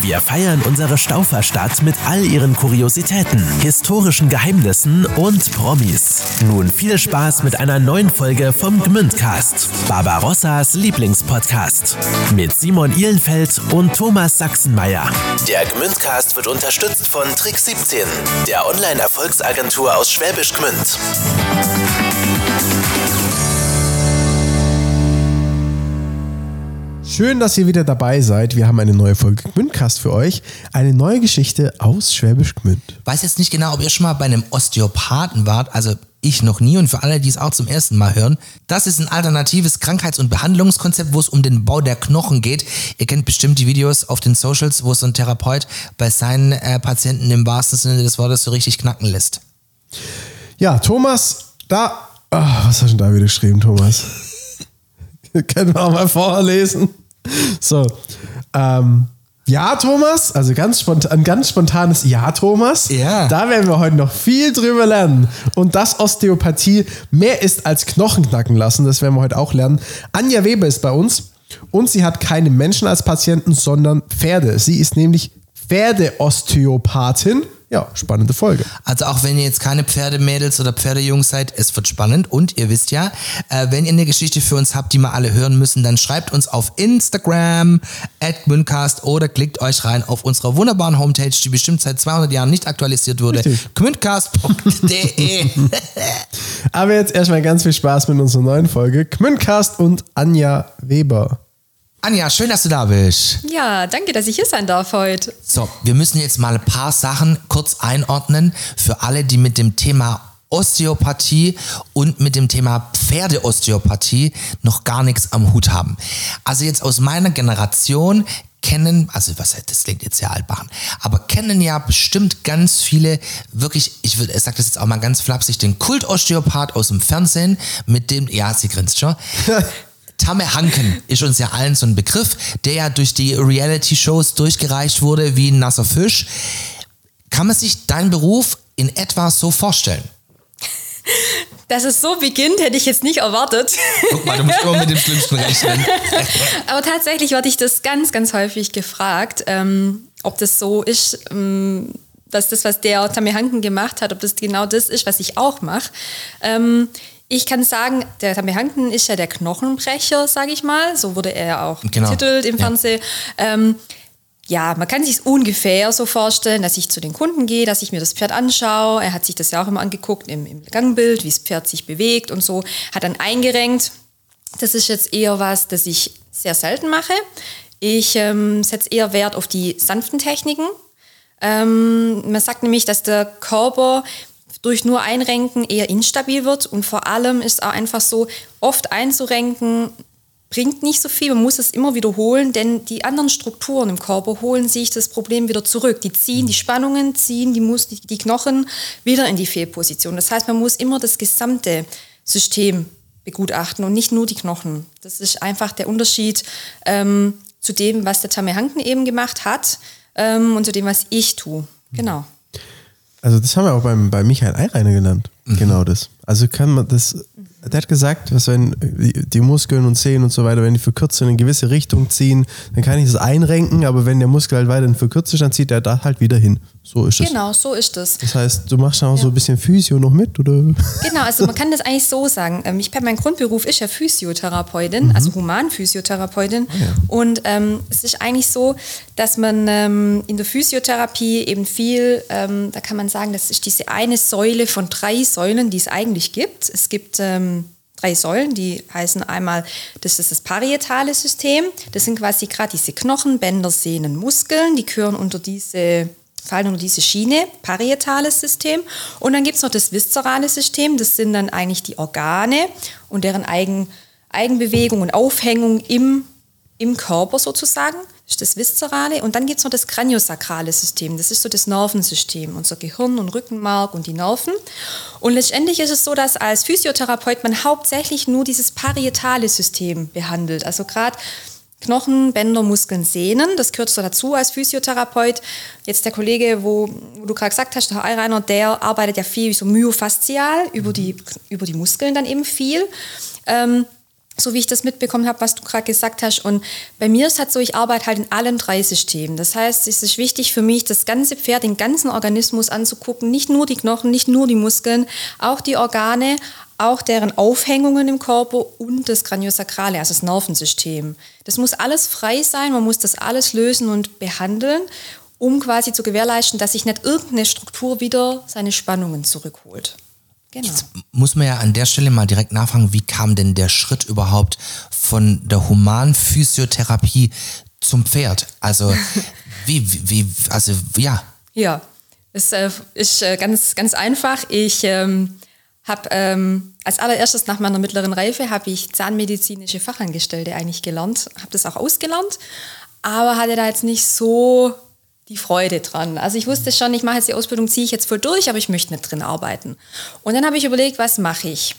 Wir feiern unsere Stauferstadt mit all ihren Kuriositäten, historischen Geheimnissen und Promis. Nun viel Spaß mit einer neuen Folge vom Gmündcast, Barbarossas Lieblingspodcast. Mit Simon Ihlenfeld und Thomas Sachsenmeier. Der Gmündcast wird unterstützt von Trick 17, der Online-Erfolgsagentur aus Schwäbisch Gmünd. Schön, dass ihr wieder dabei seid. Wir haben eine neue Folge Gmündcast für euch. Eine neue Geschichte aus Schwäbisch Gmünd. Weiß jetzt nicht genau, ob ihr schon mal bei einem Osteopathen wart. Also ich noch nie und für alle, die es auch zum ersten Mal hören. Das ist ein alternatives Krankheits- und Behandlungskonzept, wo es um den Bau der Knochen geht. Ihr kennt bestimmt die Videos auf den Socials, wo so ein Therapeut bei seinen äh, Patienten im wahrsten Sinne des Wortes so richtig knacken lässt. Ja, Thomas, da. Ah, was hast du denn da wieder geschrieben, Thomas? Können wir auch mal vorlesen. So. Ähm, ja, Thomas, also ganz spontan, ein ganz spontanes Ja, Thomas. Ja. Da werden wir heute noch viel drüber lernen. Und dass Osteopathie mehr ist als Knochen knacken lassen, das werden wir heute auch lernen. Anja Weber ist bei uns und sie hat keine Menschen als Patienten, sondern Pferde. Sie ist nämlich Pferdeosteopathin. Ja, spannende Folge. Also auch wenn ihr jetzt keine Pferdemädels oder Pferdejungs seid, es wird spannend. Und ihr wisst ja, äh, wenn ihr eine Geschichte für uns habt, die wir alle hören müssen, dann schreibt uns auf Instagram at Mündcast oder klickt euch rein auf unserer wunderbaren Homepage, die bestimmt seit 200 Jahren nicht aktualisiert wurde. Gmündcast.de Aber jetzt erstmal ganz viel Spaß mit unserer neuen Folge. Gmündcast und Anja Weber. Anja, schön, dass du da bist. Ja, danke, dass ich hier sein darf heute. So, wir müssen jetzt mal ein paar Sachen kurz einordnen für alle, die mit dem Thema Osteopathie und mit dem Thema Pferdeosteopathie noch gar nichts am Hut haben. Also jetzt aus meiner Generation kennen, also was das klingt jetzt sehr altbachen, aber kennen ja bestimmt ganz viele wirklich, ich würde, ich sag das jetzt auch mal ganz flapsig, den Kult-Osteopath aus dem Fernsehen, mit dem, ja, sie grinst schon. Tamme Hanken ist uns ja allen so ein Begriff, der ja durch die Reality-Shows durchgereicht wurde wie ein nasser Fisch. Kann man sich deinen Beruf in etwa so vorstellen? Dass es so beginnt, hätte ich jetzt nicht erwartet. Guck mal, du musst immer mit dem Schlimmsten rechnen. Aber tatsächlich werde ich das ganz, ganz häufig gefragt, ähm, ob das so ist, ähm, dass das, was der Tammy Hanken gemacht hat, ob das genau das ist, was ich auch mache. Ähm, ich kann sagen, der Tammy Hanken ist ja der Knochenbrecher, sage ich mal. So wurde er auch Genau. betitelt im Ja. Fernsehen. Ähm, ja, man kann sich ungefähr so vorstellen, dass ich zu den Kunden gehe, dass ich mir das Pferd anschaue. Er hat sich das ja auch immer angeguckt im, im Gangbild, wie das Pferd sich bewegt und so. Hat dann eingerenkt. Das ist jetzt eher was, das ich sehr selten mache. Ich ähm, setze eher Wert auf die sanften Techniken. Ähm, man sagt nämlich, dass der Körper durch nur Einrenken eher instabil wird und vor allem ist auch einfach so, oft einzurenken bringt nicht so viel, man muss es immer wiederholen, denn die anderen Strukturen im Körper holen sich das Problem wieder zurück. Die ziehen die Spannungen, ziehen die, Mus die, Knochen wieder in die Fehlposition. Das heißt, man muss immer das gesamte System begutachten und nicht nur die Knochen. Das ist einfach der Unterschied ähm, zu dem, was der Tamme Hanken eben gemacht hat ähm, und zu dem, was ich tue. Genau. Also das haben wir auch beim, bei Michael Eireiner genannt. Genau das. Also kann man das, der hat gesagt, was wenn die Muskeln und Zehen und so weiter, wenn die verkürzt in eine gewisse Richtung ziehen, dann kann ich das einrenken, aber wenn der Muskel halt weiterhin verkürzt ist, dann zieht er da halt wieder hin. So ist es. Genau, so ist es. Das heißt, du machst dann auch so ein bisschen Physio noch mit, oder? Genau, also man kann das eigentlich so sagen. Ähm, Ich, mein Grundberuf ist ja Physiotherapeutin, also Humanphysiotherapeutin. Und ähm, es ist eigentlich so, dass man ähm, in der Physiotherapie eben viel, ähm, da kann man sagen, das ist diese eine Säule von drei Säulen, die es eigentlich gibt. Es gibt ähm, drei Säulen, die heißen einmal, das ist das parietale System. Das sind quasi gerade diese Knochen, Bänder, Sehnen, Muskeln, die gehören unter diese fallen unter diese Schiene, parietales System. Und dann gibt es noch das viszerale System, das sind dann eigentlich die Organe und deren Eigen, Eigenbewegung und Aufhängung im, im Körper sozusagen. Ist das viszerale. Und dann gibt es noch das kraniosakrale System, das ist so das Nervensystem, unser Gehirn und Rückenmark und die Nerven. Und letztendlich ist es so, dass als Physiotherapeut man hauptsächlich nur dieses parietale System behandelt. Also gerade Knochen, Bänder, Muskeln, Sehnen. Das gehört so dazu als Physiotherapeut. Jetzt der Kollege, wo, wo du gerade gesagt hast, der Herr Eirainer, der arbeitet ja viel so myofaszial über die, über die Muskeln dann eben viel. Ähm, so wie ich das mitbekommen habe, was du gerade gesagt hast. Und bei mir ist halt so, ich arbeite halt in allen drei Systemen. Das heißt, es ist wichtig für mich, das ganze Pferd, den ganzen Organismus anzugucken. Nicht nur die Knochen, nicht nur die Muskeln, auch die Organe, auch deren Aufhängungen im Körper und das Kraniosakrale, also das Nervensystem. Das muss alles frei sein, man muss das alles lösen und behandeln, um quasi zu gewährleisten, dass sich nicht irgendeine Struktur wieder seine Spannungen zurückholt. Genau. Jetzt muss man ja an der Stelle mal direkt nachfragen, wie kam denn der Schritt überhaupt von der Humanphysiotherapie zum Pferd? Also, wie, wie, also, ja. Ja, es äh, ist äh, ganz, ganz einfach. Ich ähm, habe ähm, als allererstes nach meiner mittleren Reife habe ich zahnmedizinische Fachangestellte eigentlich gelernt, habe das auch ausgelernt, aber hatte da jetzt nicht so die Freude dran. Also ich wusste schon, ich mache jetzt die Ausbildung, ziehe ich jetzt voll durch, aber ich möchte nicht drin arbeiten. Und dann habe ich überlegt, was mache ich?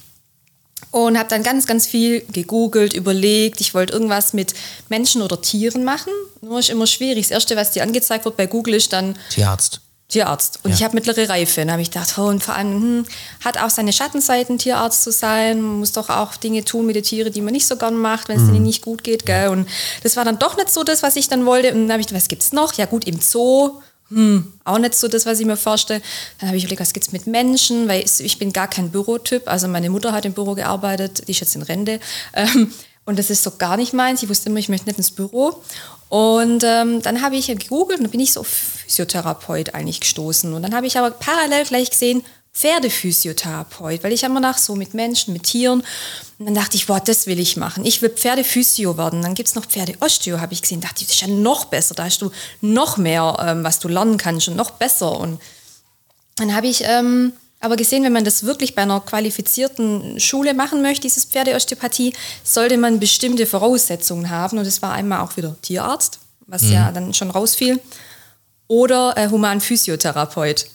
Und habe dann ganz, ganz viel gegoogelt, überlegt. Ich wollte irgendwas mit Menschen oder Tieren machen. Nur ist immer schwierig. Das Erste, was dir angezeigt wird bei Google, ist dann Tierarzt. Tierarzt. Und ja. ich habe mittlere Reife. Und da habe ich gedacht, oh, und vor allem hm, hat auch seine Schattenseiten, Tierarzt zu sein. Man muss doch auch Dinge tun mit den Tieren, die man nicht so gern macht, wenn es mhm. denen nicht gut geht. Gell? Und das war dann doch nicht so das, was ich dann wollte. Und dann habe ich gedacht, was gibt es noch? Ja gut, im Zoo. Hm, auch nicht so das, was ich mir vorstelle. Dann habe ich überlegt, was gibt es mit Menschen, weil ich bin gar kein Bürotyp. Also meine Mutter hat im Büro gearbeitet, die ist jetzt in Rente. Ähm, und das ist so gar nicht meins. Ich wusste immer, ich möchte nicht ins Büro. Und ähm, dann habe ich gegoogelt und bin ich so Physiotherapeut eigentlich gestoßen. Und dann habe ich aber parallel gleich gesehen, Pferdephysiotherapeut, weil ich immer nach so mit Menschen, mit Tieren. Und dann dachte ich, boah, das will ich machen. Ich will Pferdephysio werden. Dann gibt es noch Pferdeosteo, habe ich gesehen. Dachte ich, das ist ja noch besser. Da hast du noch mehr, ähm, was du lernen kannst und noch besser. Und dann habe ich ähm, aber gesehen, wenn man das wirklich bei einer qualifizierten Schule machen möchte, dieses Pferdeosteopathie, sollte man bestimmte Voraussetzungen haben. Und das war einmal auch wieder Tierarzt, was mhm. ja dann schon rausfiel, oder äh, Humanphysiotherapeut.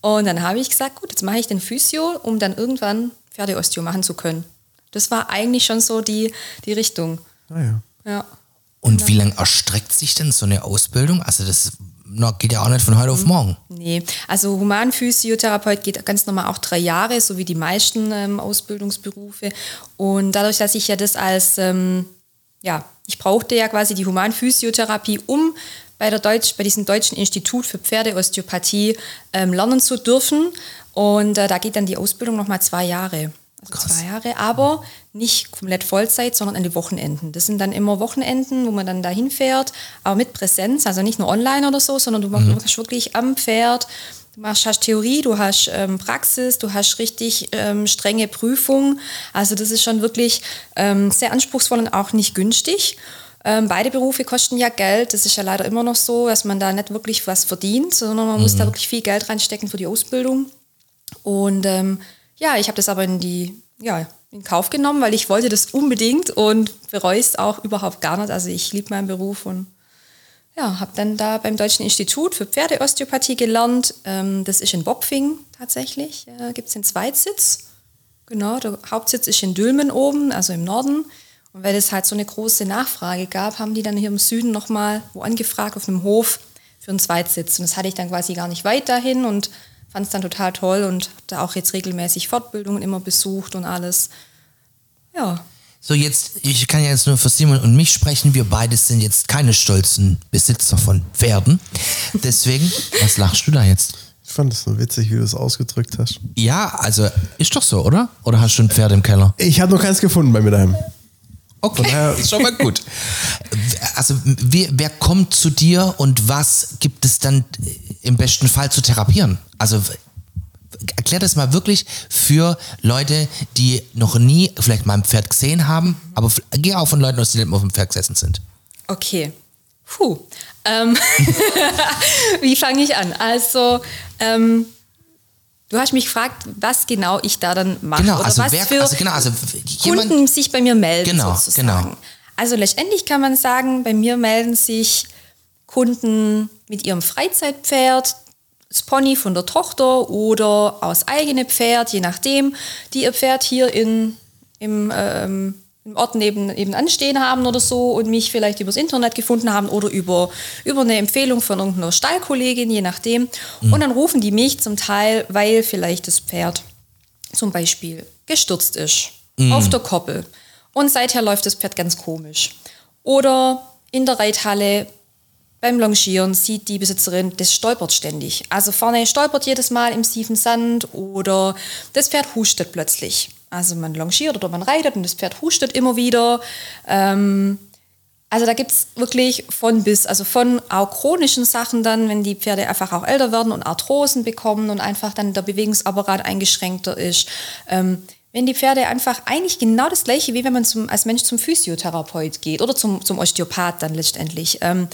Und dann habe ich gesagt, gut, jetzt mache ich den Physio, um dann irgendwann Pferdeosteo machen zu können. Das war eigentlich schon so die, die Richtung. Ah ja. ja. Und genau. wie lange erstreckt sich denn so eine Ausbildung? Also das geht ja auch nicht von heute auf mhm. morgen. Nee, also Humanphysiotherapeut geht ganz normal auch drei Jahre, so wie die meisten ähm, Ausbildungsberufe. Und dadurch, dass ich ja das als, ähm, ja, ich brauchte ja quasi die Humanphysiotherapie, um bei, der Deutsch, bei diesem Deutschen Institut für Pferdeosteopathie ähm, lernen zu dürfen. Und äh, da geht dann die Ausbildung nochmal zwei Jahre. Also zwei Jahre, aber nicht komplett Vollzeit, sondern an die Wochenenden. Das sind dann immer Wochenenden, wo man dann dahin fährt, aber mit Präsenz, also nicht nur online oder so, sondern du machst mhm. wirklich am Pferd. Du machst, hast Theorie, du hast ähm, Praxis, du hast richtig ähm, strenge Prüfungen. Also das ist schon wirklich ähm, sehr anspruchsvoll und auch nicht günstig. Ähm, beide Berufe kosten ja Geld. Das ist ja leider immer noch so, dass man da nicht wirklich was verdient, sondern man mhm. muss da wirklich viel Geld reinstecken für die Ausbildung. Und ähm, ja, ich habe das aber in die, ja, in Kauf genommen, weil ich wollte das unbedingt und bereue es auch überhaupt gar nicht. Also ich liebe meinen Beruf und ja, habe dann da beim Deutschen Institut für Pferdeosteopathie gelernt. Ähm, das ist in Bopfing tatsächlich. Äh, Gibt es den Zweitsitz. Genau, der Hauptsitz ist in Dülmen oben, also im Norden. Und weil es halt so eine große Nachfrage gab, haben die dann hier im Süden nochmal wo angefragt, auf einem Hof für einen Zweitsitz. Und das hatte ich dann quasi gar nicht weit dahin und fand es dann total toll und habe da auch jetzt regelmäßig Fortbildungen immer besucht und alles. Ja. So, jetzt, ich kann ja jetzt nur für Simon und mich sprechen. Wir beide sind jetzt keine stolzen Besitzer von Pferden. Deswegen, was lachst du da jetzt? Ich fand es so witzig, wie du es ausgedrückt hast. Ja, also ist doch so, oder? Oder hast du ein Pferd im Keller? Ich habe noch keins gefunden bei mir daheim. Okay, daher, ist schon mal gut. Also, wer, wer kommt zu dir und was gibt es dann im besten Fall zu therapieren? Also, erklär das mal wirklich für Leute, die noch nie vielleicht mal ein Pferd gesehen haben, aber geh auch von Leuten aus, die nicht auf dem Pferd gesessen sind. Okay. Puh. Ähm Wie fange ich an? Also, ähm, du hast mich gefragt, was genau ich da dann mache. Genau, also was wer, für also genau, also Kunden sich bei mir melden genau, sozusagen. Genau. Also letztendlich kann man sagen, bei mir melden sich Kunden mit ihrem Freizeitpferd, das Pony von der Tochter oder aus eigene Pferd, je nachdem, die ihr Pferd hier in, im, ähm, im Ort neben, nebenan stehen haben oder so und mich vielleicht übers Internet gefunden haben oder über, über eine Empfehlung von irgendeiner Stallkollegin, je nachdem. Mhm. Und dann rufen die mich zum Teil, weil vielleicht das Pferd zum Beispiel gestürzt ist mhm. auf der Koppel. Und seither läuft das Pferd ganz komisch. Oder in der Reithalle beim Longieren sieht die Besitzerin, das stolpert ständig. Also vorne stolpert jedes Mal im tiefen Sand oder das Pferd hustet plötzlich. Also man longiert oder man reitet und das Pferd hustet immer wieder. Ähm, also da gibt es wirklich von bis, also von auch chronischen Sachen dann, wenn die Pferde einfach auch älter werden und Arthrosen bekommen und einfach dann der Bewegungsapparat eingeschränkter ist. Ähm, wenn die Pferde einfach eigentlich genau das gleiche, wie wenn man zum, als Mensch zum Physiotherapeut geht oder zum, zum Osteopath dann letztendlich. Ähm,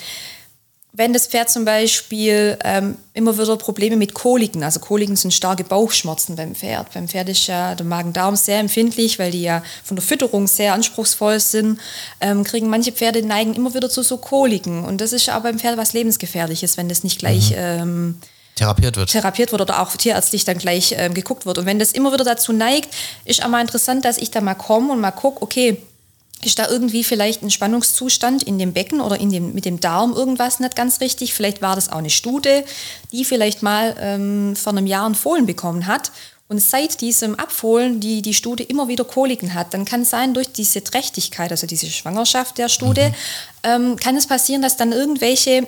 wenn das Pferd zum Beispiel ähm, immer wieder Probleme mit Koliken, also Koliken sind starke Bauchschmerzen beim Pferd. Beim Pferd ist ja der Magen-Darm sehr empfindlich, weil die ja von der Fütterung sehr anspruchsvoll sind, ähm, kriegen manche Pferde neigen immer wieder zu so Koliken. Und das ist ja auch beim Pferd was lebensgefährliches, wenn das nicht gleich mhm. ähm, therapiert wird. Therapiert wird oder auch tierärztlich dann gleich ähm, geguckt wird. Und wenn das immer wieder dazu neigt, ist auch mal interessant, dass ich da mal komme und mal gucke, okay, ist da irgendwie vielleicht ein Spannungszustand in dem Becken oder in dem, mit dem Darm irgendwas nicht ganz richtig? Vielleicht war das auch eine Stute, die vielleicht mal ähm, vor einem Jahr ein Fohlen bekommen hat und seit diesem Abfohlen die, die Stute immer wieder Koliken hat, dann kann es sein, durch diese Trächtigkeit, also diese Schwangerschaft der Stute, mhm. ähm, kann es passieren, dass dann irgendwelche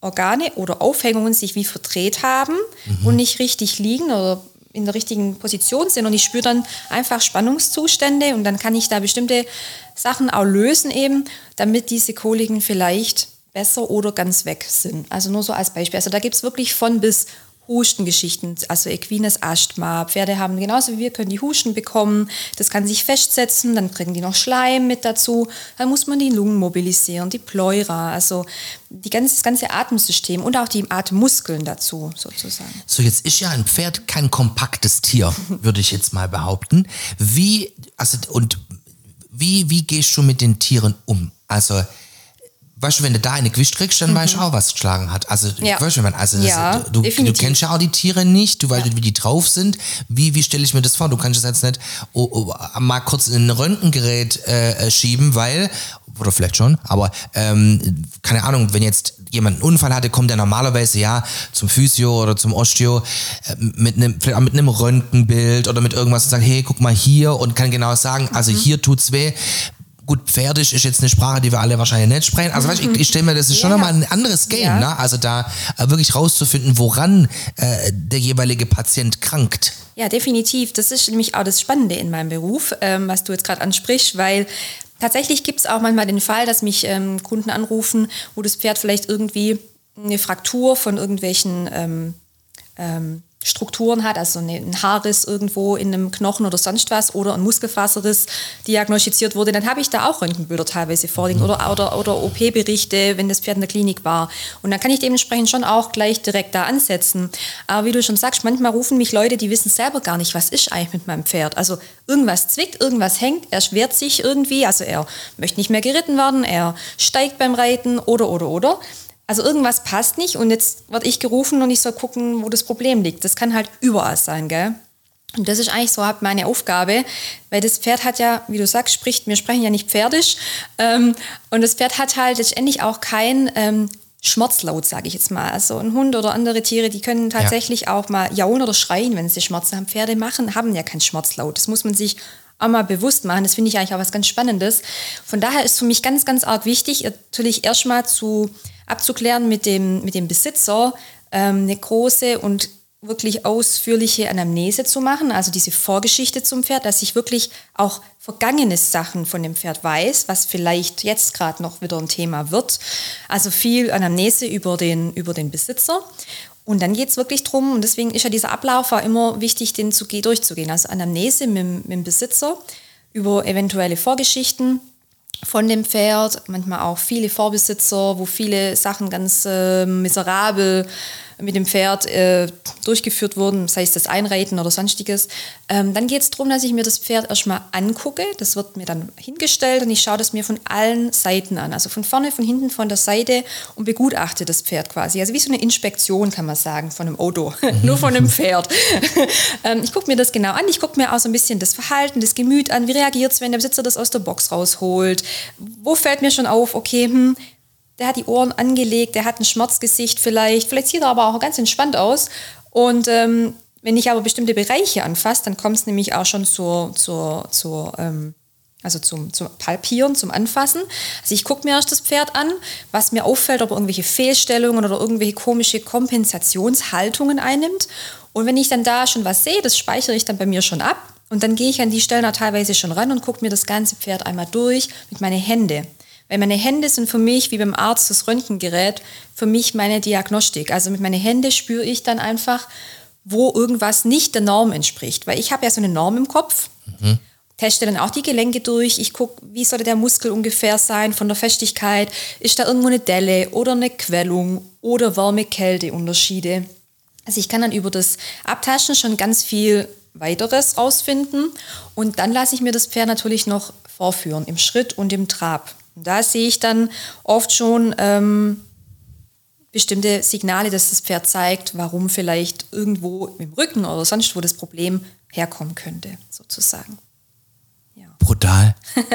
Organe oder Aufhängungen sich wie verdreht haben mhm. und nicht richtig liegen oder in der richtigen Position sind und ich spüre dann einfach Spannungszustände und dann kann ich da bestimmte Sachen auch lösen eben, damit diese Koliken vielleicht besser oder ganz weg sind. Also nur so als Beispiel. Also da gibt es wirklich von bis Hustengeschichten, also equines Asthma. Pferde haben genauso wie wir, können die Husten bekommen. Das kann sich festsetzen, dann kriegen die noch Schleim mit dazu. Dann muss man die Lungen mobilisieren, die Pleura, also die ganze, das ganze Atemsystem und auch die Atemmuskeln dazu sozusagen. So, jetzt ist ja ein Pferd kein kompaktes Tier, würde ich jetzt mal behaupten. Wie, also, und wie, wie gehst du mit den Tieren um? Also, weißt du, wenn du da eine Gewicht kriegst, dann mhm. weißt du auch, was geschlagen hat. Also, ja. weißt du, also ja, das, du, du, kennst ja auch die Tiere nicht, du weißt ja. wie die drauf sind. Wie, wie stelle ich mir das vor? Du kannst es jetzt nicht oh, oh, mal kurz in ein Röntgengerät äh, äh, schieben, weil, oder vielleicht schon, aber ähm, keine Ahnung, wenn jetzt jemand einen Unfall hatte, kommt er normalerweise ja zum Physio oder zum Osteo äh, mit einem, vielleicht auch mit einem Röntgenbild oder mit irgendwas und sagt, hey, guck mal hier und kann genau sagen, also mhm. hier tut's weh Gut, Pferdisch ist jetzt eine Sprache, die wir alle wahrscheinlich nicht sprechen. Also weißt, ich, ich stelle mir, das ist schon ja. nochmal ein anderes Game, ja. ne? Also da äh, wirklich rauszufinden, woran äh, der jeweilige Patient krankt. Ja, definitiv. Das ist nämlich auch das Spannende in meinem Beruf, ähm, was du jetzt gerade ansprichst, weil tatsächlich gibt es auch manchmal den Fall, dass mich ähm, Kunden anrufen, wo das Pferd vielleicht irgendwie eine Fraktur von irgendwelchen ähm, ähm Strukturen hat, also ein Haarriss irgendwo in einem Knochen oder sonst was oder ein Muskelfaserriss diagnostiziert wurde, dann habe ich da auch Röntgenbilder teilweise vorliegen oder, oder, oder OP-Berichte, wenn das Pferd in der Klinik war. Und dann kann ich dementsprechend schon auch gleich direkt da ansetzen. Aber wie du schon sagst, manchmal rufen mich Leute, die wissen selber gar nicht, was ist eigentlich mit meinem Pferd. Also irgendwas zwickt, irgendwas hängt, er schwert sich irgendwie, also er möchte nicht mehr geritten werden, er steigt beim Reiten oder, oder, oder. Also irgendwas passt nicht und jetzt werde ich gerufen und ich soll gucken, wo das Problem liegt. Das kann halt überall sein, gell? Und das ist eigentlich so meine Aufgabe, weil das Pferd hat ja, wie du sagst, spricht, wir sprechen ja nicht pferdisch. Ähm, und das Pferd hat halt letztendlich auch kein ähm, Schmerzlaut, sage ich jetzt mal. Also ein Hund oder andere Tiere, die können tatsächlich ja. auch mal jauen oder schreien, wenn sie Schmerzen haben. Pferde machen, haben ja kein Schmerzlaut. Das muss man sich auch mal bewusst machen. Das finde ich eigentlich auch was ganz Spannendes. Von daher ist für mich ganz, ganz arg wichtig, natürlich erstmal zu abzuklären mit dem, mit dem Besitzer, ähm, eine große und wirklich ausführliche Anamnese zu machen, also diese Vorgeschichte zum Pferd, dass ich wirklich auch vergangene Sachen von dem Pferd weiß, was vielleicht jetzt gerade noch wieder ein Thema wird. Also viel Anamnese über den, über den Besitzer. Und dann geht es wirklich darum, und deswegen ist ja dieser Ablauf auch immer wichtig, den zu, durchzugehen. Also Anamnese mit, mit dem Besitzer über eventuelle Vorgeschichten, von dem Pferd, manchmal auch viele Vorbesitzer, wo viele Sachen ganz äh, miserabel mit dem Pferd äh, durchgeführt wurden, sei es das Einreiten oder sonstiges, ähm, dann geht es darum, dass ich mir das Pferd erstmal angucke. Das wird mir dann hingestellt und ich schaue das mir von allen Seiten an. Also von vorne, von hinten, von der Seite und begutachte das Pferd quasi. Also wie so eine Inspektion, kann man sagen, von einem Auto, nur von einem Pferd. ähm, ich gucke mir das genau an. Ich gucke mir auch so ein bisschen das Verhalten, das Gemüt an. Wie reagiert es, wenn der Besitzer das aus der Box rausholt? Wo fällt mir schon auf, okay, hm, der hat die Ohren angelegt, der hat ein Schmerzgesicht vielleicht, vielleicht sieht er aber auch ganz entspannt aus. Und ähm, wenn ich aber bestimmte Bereiche anfasse, dann kommt es nämlich auch schon zur, zur, zur ähm, also zum, zum Palpieren, zum Anfassen. Also ich gucke mir erst das Pferd an, was mir auffällt, ob er irgendwelche Fehlstellungen oder irgendwelche komische Kompensationshaltungen einnimmt. Und wenn ich dann da schon was sehe, das speichere ich dann bei mir schon ab. Und dann gehe ich an die Stellen auch teilweise schon ran und gucke mir das ganze Pferd einmal durch mit meinen Händen. Weil meine Hände sind für mich, wie beim Arzt das Röntgengerät, für mich meine Diagnostik. Also mit meinen Händen spüre ich dann einfach, wo irgendwas nicht der Norm entspricht. Weil ich habe ja so eine Norm im Kopf. Mhm. Teste dann auch die Gelenke durch. Ich gucke, wie sollte der Muskel ungefähr sein von der Festigkeit. Ist da irgendwo eine Delle oder eine Quellung oder Wärme-Kälte-Unterschiede. Also ich kann dann über das Abtaschen schon ganz viel weiteres rausfinden. Und dann lasse ich mir das Pferd natürlich noch vorführen im Schritt und im Trab. Da sehe ich dann oft schon ähm, bestimmte Signale, dass das Pferd zeigt, warum vielleicht irgendwo im Rücken oder sonst wo das Problem herkommen könnte, sozusagen. Ja. Brutal.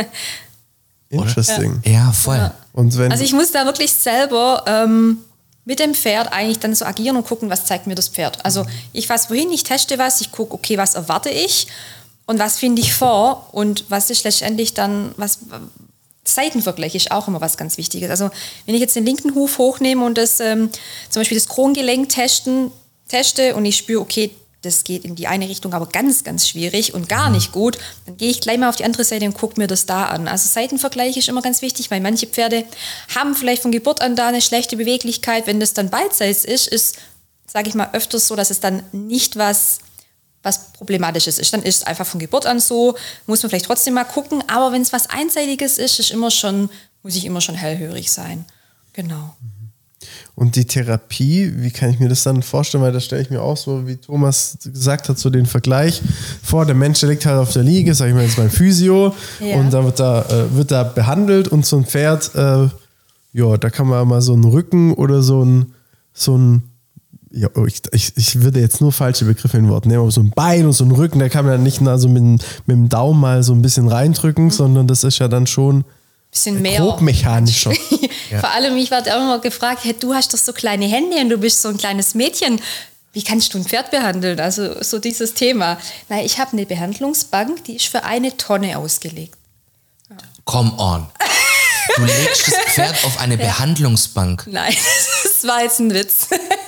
Interesting. Ja, ja voll. Ja. Und wenn also ich muss da wirklich selber ähm, mit dem Pferd eigentlich dann so agieren und gucken, was zeigt mir das Pferd. Also ich fasse wohin, ich teste was, ich gucke, okay, was erwarte ich und was finde ich vor und was ist letztendlich dann, was, Seitenvergleich ist auch immer was ganz Wichtiges. Also wenn ich jetzt den linken Huf hochnehme und das ähm, zum Beispiel das Krongelenk testen, teste und ich spüre, okay, das geht in die eine Richtung, aber ganz, ganz schwierig und gar nicht gut, dann gehe ich gleich mal auf die andere Seite und gucke mir das da an. Also Seitenvergleich ist immer ganz wichtig, weil manche Pferde haben vielleicht von Geburt an da eine schlechte Beweglichkeit. Wenn das dann beidseits ist, ist, sage ich mal, öfters so, dass es dann nicht was was Problematisches ist. Dann ist es einfach von Geburt an so, muss man vielleicht trotzdem mal gucken. Aber wenn es was Einseitiges ist, ist immer schon, muss ich immer schon hellhörig sein. Genau. Und die Therapie, wie kann ich mir das dann vorstellen? Weil da stelle ich mir auch so, wie Thomas gesagt hat, so den Vergleich vor. Der Mensch der liegt halt auf der Liege, sag ich mal jetzt mein Physio, ja. und dann wird da, äh, wird da behandelt und so ein Pferd, äh, ja, da kann man mal so einen Rücken oder so ein, so ein ja, oh, ich, ich, ich würde jetzt nur falsche Begriffe in Worten nehmen, aber so ein Bein und so ein Rücken, da kann man ja nicht nur so mit, mit dem Daumen mal so ein bisschen reindrücken, mhm. sondern das ist ja dann schon bisschen mehr. Grobmechanischer. ja. Vor allem, ich werde immer gefragt, hey, du hast doch so kleine Hände und du bist so ein kleines Mädchen. Wie kannst du ein Pferd behandeln? Also so dieses Thema. Nein, ich habe eine Behandlungsbank, die ist für eine Tonne ausgelegt. Ja. Come on. Du legst das Pferd auf eine ja. Behandlungsbank. Nein, das war jetzt ein Witz.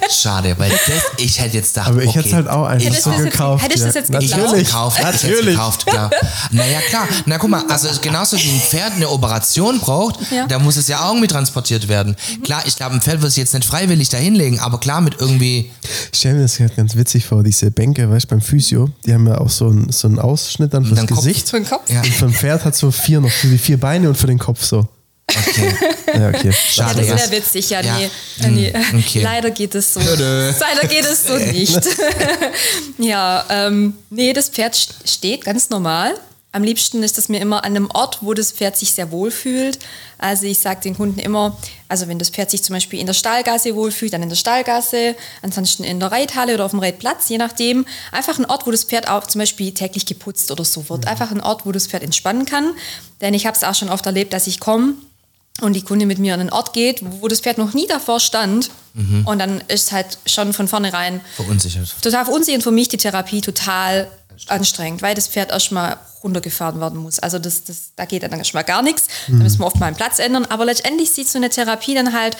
Schade, weil das, ich hätte jetzt gedacht, Aber ich okay, hätte es halt auch einfach so gekauft. Hättest du das jetzt geklaut? Natürlich. Gekauft, Natürlich. Gekauft, klar. Naja, klar. Na guck mal, also genauso wie ein Pferd eine Operation braucht, ja. da muss es ja auch irgendwie transportiert werden. Mhm. Klar, ich glaube, ein Pferd wird sich jetzt nicht freiwillig da hinlegen, aber klar mit irgendwie... Ich stelle mir das halt ganz witzig vor, diese Bänke, weißt du, beim Physio, die haben ja auch so einen, so einen Ausschnitt dann fürs Gesicht. Für den Kopf. Ja. Und für ein Pferd hat so vier noch, wie vier Beine und für den Kopf so. Okay. Ja, okay. Schade. Ja, das wäre witzig, ja, ja. nee. nee. Mm, okay. Leider geht es so. Leider geht es so nicht. ja, ähm, nee, das Pferd steht ganz normal. Am liebsten ist es mir immer an einem Ort, wo das Pferd sich sehr wohl fühlt. Also ich sage den Kunden immer, also wenn das Pferd sich zum Beispiel in der Stallgasse wohlfühlt, dann in der Stallgasse, ansonsten in der Reithalle oder auf dem Reitplatz, je nachdem. Einfach ein Ort, wo das Pferd auch zum Beispiel täglich geputzt oder so wird. Mhm. Einfach ein Ort, wo das Pferd entspannen kann. Denn ich habe es auch schon oft erlebt, dass ich komme und die Kunde mit mir an einen Ort geht, wo das Pferd noch nie davor stand. Mhm. Und dann ist halt schon von vornherein verunsichert. Total verunsichert für mich die Therapie total anstrengend, weil das Pferd erstmal runtergefahren werden muss. Also das, das, da geht dann erstmal gar nichts. Mhm. Da müssen wir oft mal einen Platz ändern. Aber letztendlich sieht so eine Therapie dann halt,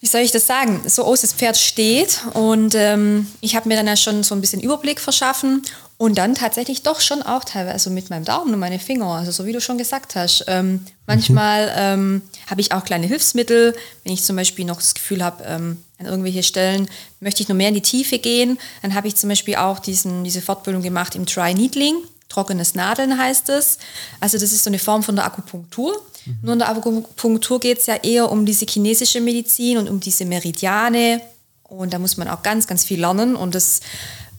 wie soll ich das sagen, so aus, das Pferd steht und ähm, ich habe mir dann ja schon so ein bisschen Überblick verschaffen und dann tatsächlich doch schon auch teilweise also mit meinem Daumen und meine Finger, also so wie du schon gesagt hast. Ähm, manchmal mhm. ähm, habe ich auch kleine Hilfsmittel, wenn ich zum Beispiel noch das Gefühl habe, ähm, an irgendwelche Stellen möchte ich noch mehr in die Tiefe gehen, dann habe ich zum Beispiel auch diesen, diese Fortbildung gemacht im Dry Needling. Trockenes Nadeln heißt es. Also das ist so eine Form von der Akupunktur. Mhm. Nur in der Akupunktur geht es ja eher um diese chinesische Medizin und um diese Meridiane Und da muss man auch ganz, ganz viel lernen. Und das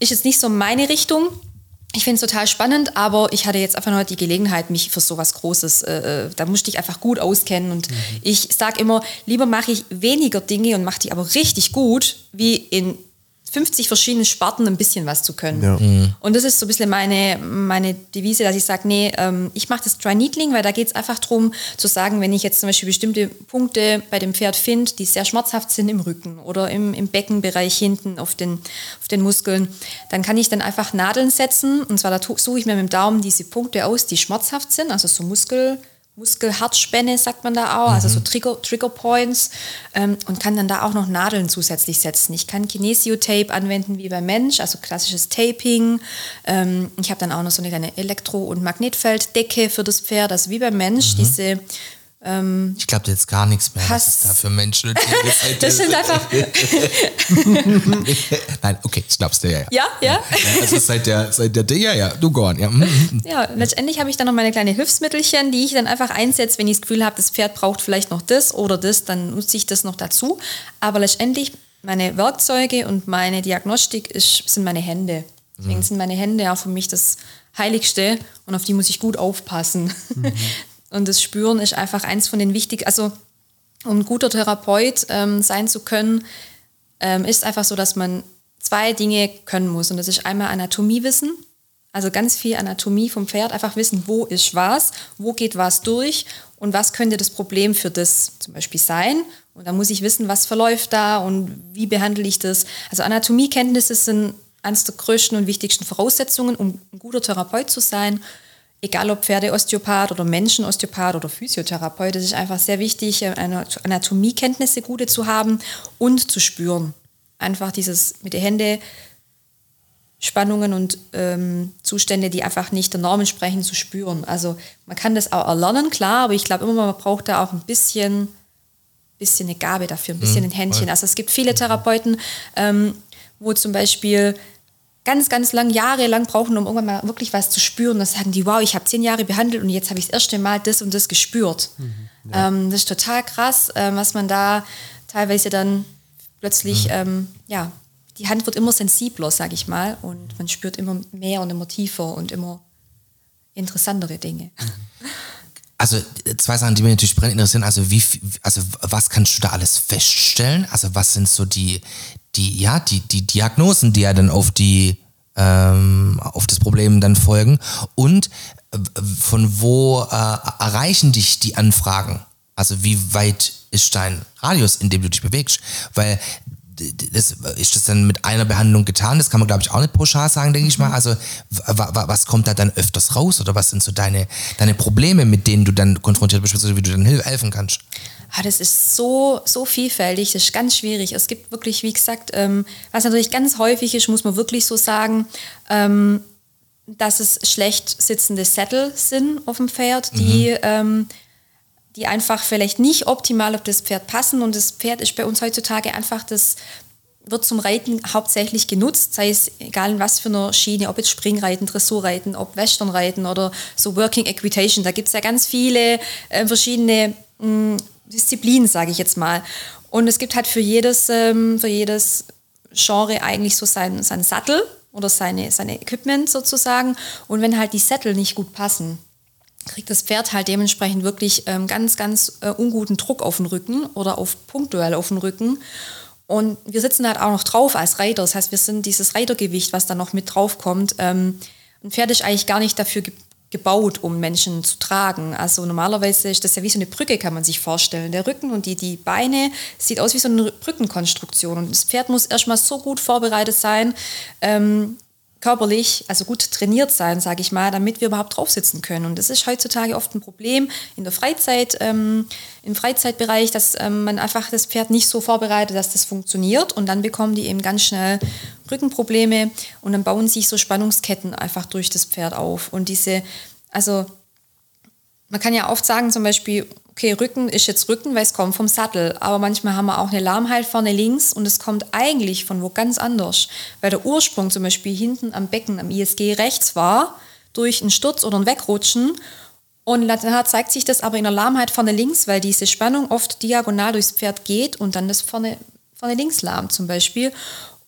ist jetzt nicht so meine Richtung. Ich finde es total spannend, aber ich hatte jetzt einfach noch die Gelegenheit, mich für sowas Großes, äh, äh da musste ich einfach gut auskennen. Und mhm. ich sage immer, lieber mache ich weniger Dinge und mache die aber richtig gut, wie in 50 verschiedene Sparten ein bisschen was zu können. Ja. Mhm. Und das ist so ein bisschen meine, meine Devise, dass ich sage, nee, ähm, ich mache das Dry Needling, weil da geht es einfach darum zu sagen, wenn ich jetzt zum Beispiel bestimmte Punkte bei dem Pferd finde, die sehr schmerzhaft sind im Rücken oder im, im Beckenbereich hinten auf den, auf den Muskeln, dann kann ich dann einfach Nadeln setzen. Und zwar da suche ich mir mit dem Daumen diese Punkte aus, die schmerzhaft sind, also so Muskel. Muskelherzspänne, sagt man da auch, mhm. also so mhm. Trigger, Trigger Points ähm, und kann dann da auch noch Nadeln zusätzlich setzen. Ich kann Kinesiotape anwenden wie beim Mensch, also klassisches Taping. Ähm, ich habe dann auch noch so eine kleine Elektro- und Magnetfelddecke für das Pferd, also wie beim Mensch, mhm. diese ähm, ich glaube jetzt gar nichts mehr, was ist da für Menschen Das sind einfach. Nein, okay, das glaubst du ja. Ja, ja. ja. also seit der, seit der, ja, ja, du Gorn, ja. Mhm. Ja, letztendlich habe ich dann noch meine kleine Hilfsmittelchen, die ich dann einfach einsetze, wenn ich das Gefühl habe, das Pferd braucht vielleicht noch das oder das, dann nutze ich das noch dazu. Aber letztendlich, meine Werkzeuge und meine Diagnostik ist, sind meine Hände. Deswegen mhm. sind meine Hände auch für mich das Heiligste und auf die muss ich gut aufpassen. Mhm. Und das Spüren ist einfach eins von den wichtigen, also um ein guter Therapeut ähm, sein zu können, ähm, ist einfach so, dass man zwei Dinge können muss. Und das ist einmal Anatomiewissen, also ganz viel Anatomie vom Pferd, einfach wissen, wo ist was, wo geht was durch und was könnte das Problem für das zum Beispiel sein. Und da muss ich wissen, was verläuft da und wie behandle ich das. Also Anatomiekenntnisse sind eines der größten und wichtigsten Voraussetzungen, um ein guter Therapeut zu sein egal ob Pferdeosteopath oder Menschenosteopath oder Physiotherapeut, es ist einfach sehr wichtig, Anatomiekenntnisse gute zu haben und zu spüren. Einfach dieses mit den Händen Spannungen und ähm, Zustände, die einfach nicht der Norm entsprechen, zu spüren. Also man kann das auch erlernen, klar, aber ich glaube immer, man braucht da auch ein bisschen, bisschen eine Gabe dafür, ein bisschen mhm, ein Händchen. Also es gibt viele Therapeuten, ähm, wo zum Beispiel ganz, ganz lang, jahrelang brauchen, um irgendwann mal wirklich was zu spüren. Dann sagen die, wow, ich habe zehn Jahre behandelt und jetzt habe ich das erste Mal das und das gespürt. Mhm, ja. ähm, das ist total krass, äh, was man da teilweise dann plötzlich, mhm. ähm, ja, die Hand wird immer sensibler, sage ich mal, und man spürt immer mehr und immer tiefer und immer interessantere Dinge. Mhm. Also zwei Sachen, die mich natürlich brennend interessieren. Also wie, also was kannst du da alles feststellen? Also was sind so die, die, ja, die, die Diagnosen, die ja dann auf die, ähm, auf das Problem dann folgen und äh, von wo äh, erreichen dich die Anfragen? Also wie weit ist dein Radius, in dem du dich bewegst? Weil das, ist das dann mit einer Behandlung getan? Das kann man, glaube ich, auch nicht pauschal sagen, denke ich mal. Mhm. Also, was kommt da dann öfters raus? Oder was sind so deine, deine Probleme, mit denen du dann konfrontiert bist, wie du dann helfen kannst? Ah, das ist so, so vielfältig, das ist ganz schwierig. Es gibt wirklich, wie gesagt, ähm, was natürlich ganz häufig ist, muss man wirklich so sagen, ähm, dass es schlecht sitzende Sättel sind auf dem Pferd, die, mhm. ähm, die einfach vielleicht nicht optimal auf das Pferd passen. Und das Pferd ist bei uns heutzutage einfach das wird zum Reiten hauptsächlich genutzt, sei es egal in was für einer Schiene, ob jetzt Springreiten, Dressurreiten, ob Westernreiten oder so Working Equitation. Da gibt es ja ganz viele äh, verschiedene mh, mm, Disziplin, sage ich jetzt mal. Und es gibt halt für jedes, ähm, für jedes Genre eigentlich so seinen, seinen Sattel oder seine, seine Equipment sozusagen. Und wenn halt die Sättel nicht gut passen, kriegt das Pferd halt dementsprechend wirklich ähm, ganz, ganz äh, unguten Druck auf den Rücken oder auf punktuell auf den Rücken. Und wir sitzen halt auch noch drauf als Reiter. Das heißt, wir sind dieses Reitergewicht, was da noch mit drauf kommt. Ähm, ein Pferd ist eigentlich gar nicht dafür gebaut, um Menschen zu tragen. Also normalerweise ist das ja wie so eine Brücke, kann man sich vorstellen. Der Rücken und die, die Beine sieht aus wie so eine Brückenkonstruktion. Und das Pferd muss erstmal so gut vorbereitet sein, ähm, körperlich, also gut trainiert sein, sage ich mal, damit wir überhaupt drauf sitzen können. Und das ist heutzutage oft ein Problem in der Freizeit, ähm, im Freizeitbereich, dass ähm, man einfach das Pferd nicht so vorbereitet, dass das funktioniert. Und dann bekommen die eben ganz schnell Rückenprobleme und dann bauen sich so Spannungsketten einfach durch das Pferd auf. Und diese, also man kann ja oft sagen, zum Beispiel, okay, Rücken ist jetzt Rücken, weil es kommt vom Sattel. Aber manchmal haben wir auch eine Lahmheit vorne links und es kommt eigentlich von wo ganz anders. Weil der Ursprung zum Beispiel hinten am Becken, am ISG rechts war, durch einen Sturz oder ein Wegrutschen. Und dann zeigt sich das aber in der Lahmheit vorne links, weil diese Spannung oft diagonal durchs Pferd geht und dann das vorne vorne links lahm zum Beispiel.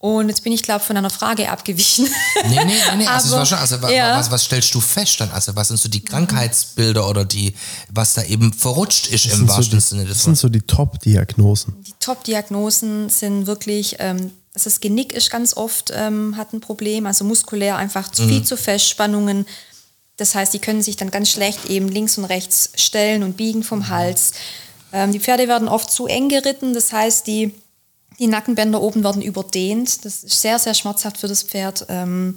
Und jetzt bin ich, glaube von einer Frage abgewichen. Nee, nee, nee, nee. Also, Aber, schon, also ja. was, was stellst du fest dann? Also was sind so die Krankheitsbilder oder die, was da eben verrutscht ist Das im sind so wahrsten die, Sinne des das sind Wortes? so die Top-Diagnosen. Die Top-Diagnosen sind wirklich, ähm, also das Genick ist ganz oft, ähm, hat ein Problem, also muskulär einfach zu viel zu fest, Spannungen. Das heißt, die können sich dann ganz schlecht eben links und rechts stellen und biegen vom Hals. Ähm, die Pferde werden oft zu eng geritten, das heißt, die, die Nackenbänder oben werden überdehnt. Das ist sehr, sehr schmerzhaft für das Pferd. Ähm,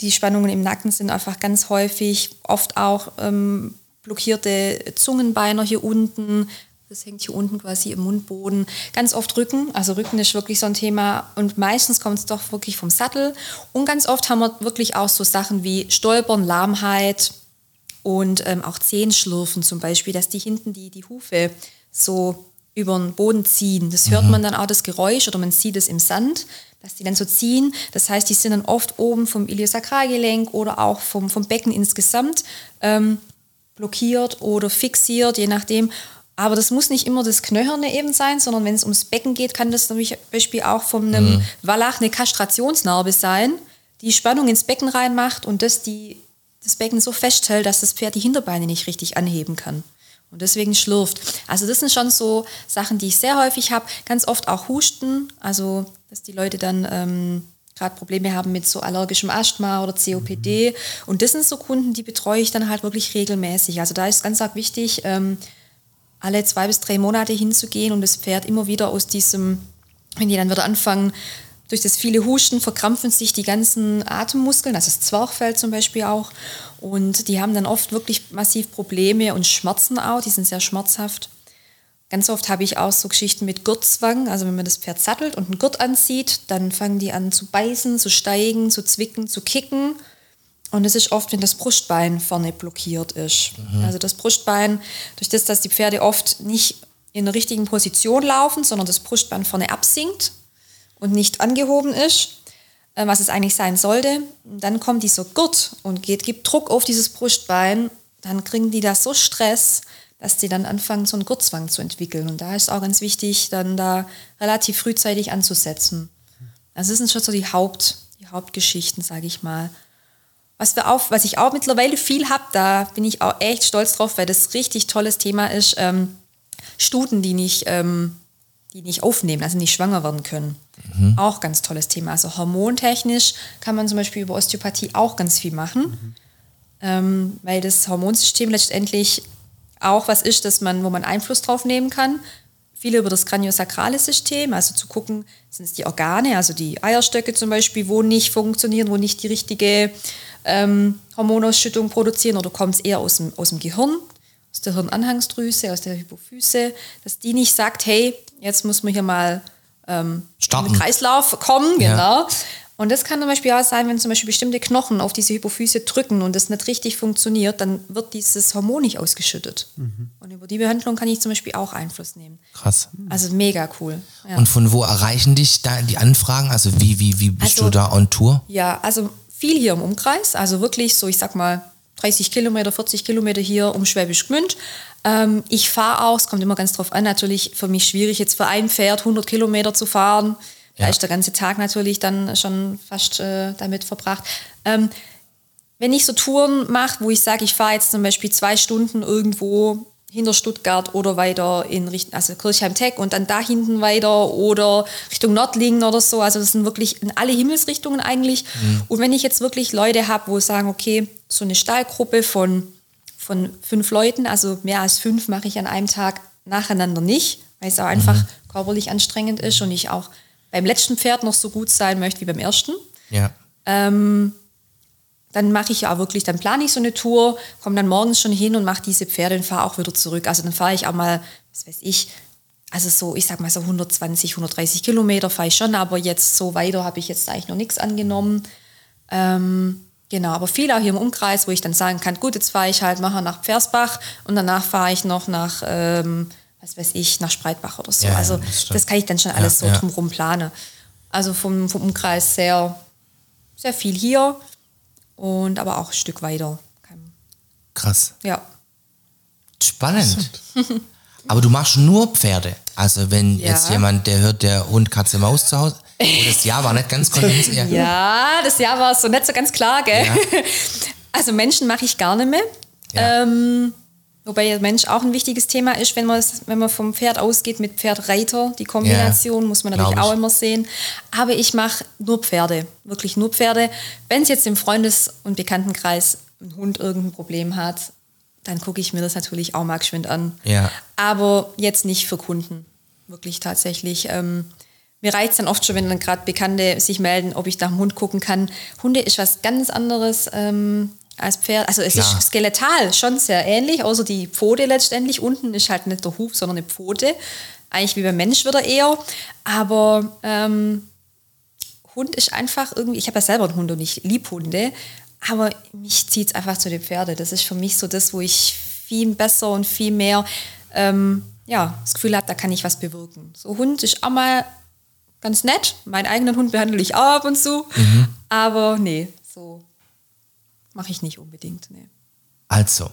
die Spannungen im Nacken sind einfach ganz häufig, oft auch ähm, blockierte Zungenbeiner hier unten. Das hängt hier unten quasi im Mundboden. Ganz oft Rücken. Also Rücken ist wirklich so ein Thema. Und meistens kommt es doch wirklich vom Sattel. Und ganz oft haben wir wirklich auch so Sachen wie Stolpern, Lahmheit und ähm, auch Zehenschlürfen zum Beispiel, dass die hinten die, die Hufe so über den Boden ziehen. Das hört man dann auch das Geräusch oder man sieht es im Sand, dass die dann so ziehen. Das heißt, die sind dann oft oben vom Iliosakralgelenk oder auch vom, vom Becken insgesamt ähm, blockiert oder fixiert, je nachdem. Aber das muss nicht immer das Knöcherne eben sein, sondern wenn es ums Becken geht, kann das zum Beispiel auch von einem Wallach eine Kastrationsnarbe sein, die Spannung ins Becken reinmacht und das die, das Becken so festhält, dass das Pferd die Hinterbeine nicht richtig anheben kann. Und deswegen schlürft. Also das sind schon so Sachen, die ich sehr häufig habe. Ganz oft auch Husten, also dass die Leute dann ähm, gerade Probleme haben mit so allergischem Asthma oder COPD. Und das sind so Kunden, die betreue ich dann halt wirklich regelmäßig. Also da ist ganz arg wichtig, ähm, alle zwei bis drei Monate hinzugehen und das Pferd immer wieder aus diesem, wenn die dann wieder anfangen, durch das viele Husten verkrampfen sich die ganzen Atemmuskeln, also das Zwerchfell zum Beispiel auch. Und die haben dann oft wirklich massiv Probleme und Schmerzen auch, die sind sehr schmerzhaft. Ganz oft habe ich auch so Geschichten mit Gurtzwang, also wenn man das Pferd sattelt und einen Gurt anzieht, dann fangen die an zu beißen, zu steigen, zu zwicken, zu kicken. Und das ist oft, wenn das Brustbein vorne blockiert ist. Also das Brustbein, durch das, dass die Pferde oft nicht in der richtigen Position laufen, sondern das Brustbein vorne absinkt und nicht angehoben ist, äh, was es eigentlich sein sollte, dann kommt dieser Gurt und geht, gibt Druck auf dieses Brustbein, dann kriegen die da so Stress, dass die dann anfangen, so einen Gurtzwang zu entwickeln. Und da ist auch ganz wichtig, dann da relativ frühzeitig anzusetzen. Also das sind schon so die, Haupt, die Hauptgeschichten, sage ich mal. Was, wir auch, was ich auch mittlerweile viel habe, da bin ich auch echt stolz drauf, weil das richtig tolles Thema ist, ähm, Stuten, die nicht, ähm, die nicht aufnehmen, also nicht schwanger werden können. Auch ganz tolles Thema. Also hormontechnisch kann man zum Beispiel über Osteopathie auch ganz viel machen, ähm, weil das Hormonsystem letztendlich auch was ist, dass man, wo man Einfluss drauf nehmen kann. Viele über das kraniosakrale System, also zu gucken, sind es die Organe, also die Eierstöcke zum Beispiel, wo nicht funktionieren, wo nicht die richtige ähm, Hormonausschüttung produzieren oder kommt es eher aus dem, aus dem Gehirn, aus der Hirnanhangsdrüse, aus der Hypophyse, dass die nicht sagt, hey, jetzt muss man hier mal ähm, in Starten. den Kreislauf kommen, Ja. genau. Und das kann zum Beispiel auch sein, wenn zum Beispiel bestimmte Knochen auf diese Hypophyse drücken und das nicht richtig funktioniert, dann wird dieses Hormon nicht ausgeschüttet. Und über die Behandlung kann ich zum Beispiel auch Einfluss nehmen. Krass. Also mega cool. Ja. Und von wo erreichen dich da die Anfragen? Also wie, wie, wie bist Also- du da on Tour? Ja, also viel hier im Umkreis, also wirklich so, ich sag mal, 30 Kilometer, 40 Kilometer hier um Schwäbisch Gmünd. Ähm, ich fahre auch, es kommt immer ganz drauf an, natürlich für mich schwierig, jetzt für ein Pferd 100 Kilometer zu fahren. Da Ja. ist der ganze Tag natürlich dann schon fast äh, damit verbracht. Ähm, wenn ich so Touren mache, wo ich sage, ich fahre jetzt zum Beispiel zwei Stunden irgendwo hinter Stuttgart oder weiter in Richtung, also Kirchheim-Tech und dann da hinten weiter oder Richtung Nordlingen oder so. Also das sind wirklich in alle Himmelsrichtungen eigentlich. Und wenn ich jetzt wirklich Leute habe, wo sagen, okay, so eine Stallgruppe von, von fünf Leuten, also mehr als fünf mache ich an einem Tag nacheinander nicht, weil es auch einfach körperlich anstrengend ist und ich auch beim letzten Pferd noch so gut sein möchte wie beim ersten Ja. Dann mache ich ja auch wirklich, dann plane ich so eine Tour, komme dann morgens schon hin und mache diese Pferde und fahre auch wieder zurück. Also dann fahre ich auch mal, was weiß ich, also so, ich sag mal so 120, 130 Kilometer fahre ich schon, aber jetzt so weiter habe ich jetzt eigentlich noch nichts angenommen. Ähm, genau, aber viel auch hier im Umkreis, wo ich dann sagen kann, gut, jetzt fahre ich halt nachher nach Pfersbach und danach fahre ich noch nach, ähm, was weiß ich, nach Spreitbach oder so. Ja, also das das, kann ich dann schon alles Ja, so ja. drumherum planen. Also vom, vom Umkreis sehr, sehr viel hier und aber auch ein Stück weiter. Krass. Ja. Spannend. Aber du machst nur Pferde. Also wenn Ja. jetzt jemand, der hört, der Hund, Katze, Maus zu Hause. Oh, das Jahr war nicht ganz. Ja. Ja, das Jahr war so nicht so ganz klar, gell? Ja. Also Menschen mache ich gar nicht mehr. Ja. Ähm, wobei der Mensch auch ein wichtiges Thema ist, wenn man, wenn man vom Pferd ausgeht mit Pferd-Reiter. Die Kombination muss man natürlich auch immer sehen. Aber ich mache nur Pferde, wirklich nur Pferde. Wenn es jetzt im Freundes- und Bekanntenkreis ein Hund irgendein Problem hat, dann gucke ich mir das natürlich auch mal geschwind an. Ja. Aber jetzt nicht für Kunden. Wirklich tatsächlich. Ähm, mir reicht es dann oft schon, wenn dann gerade Bekannte sich melden, ob ich nach dem Hund gucken kann. Hunde ist was ganz anderes ähm, als Pferd. Also es Klar. ist skeletal schon sehr ähnlich, außer die Pfote letztendlich. Unten ist halt nicht der Huf, sondern eine Pfote. Eigentlich wie beim Mensch wieder eher. Aber ähm, Hund ist einfach irgendwie, ich habe ja selber einen Hund und ich liebe Hunde, aber mich zieht es einfach zu den Pferden. Das ist für mich so das, wo ich viel besser und viel mehr ähm, ja, das Gefühl habe, da kann ich was bewirken. So Hund ist auch mal ganz nett. Meinen eigenen Hund behandle ich auch ab und zu. Aber nee, so mache ich nicht unbedingt. Nee. Also,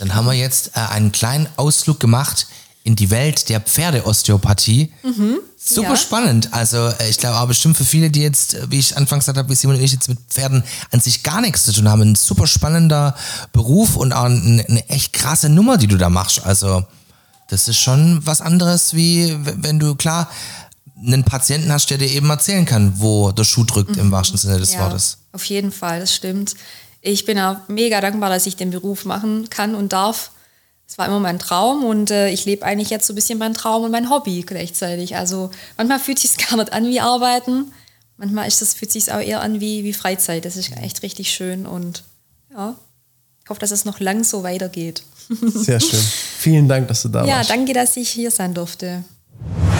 dann haben wir jetzt äh, einen kleinen Ausflug gemacht in die Welt der Pferdeosteopathie. Super Ja. spannend. Also äh, ich glaube auch bestimmt für viele, die jetzt, äh, wie ich anfangs gesagt habe, wie Simon und ich jetzt mit Pferden an sich gar nichts zu tun haben, ein super spannender Beruf und auch eine, eine echt krasse Nummer, die du da machst. Also das ist schon was anderes, wie wenn du klar einen Patienten hast, der dir eben erzählen kann, wo der Schuh drückt im wahrsten Sinne des Ja, Wortes. Auf jeden Fall, das stimmt. Ich bin auch mega dankbar, dass ich den Beruf machen kann und darf. Es war immer mein Traum und äh, ich lebe eigentlich jetzt so ein bisschen mein Traum und mein Hobby gleichzeitig. Also manchmal fühlt es sich gar nicht an wie Arbeiten, manchmal ist das, fühlt sich auch eher an wie, wie Freizeit. Das ist echt richtig schön und ja, ich hoffe, dass es noch lang so weitergeht. Sehr schön. Vielen Dank, dass du da Ja, warst. danke, dass ich hier sein durfte.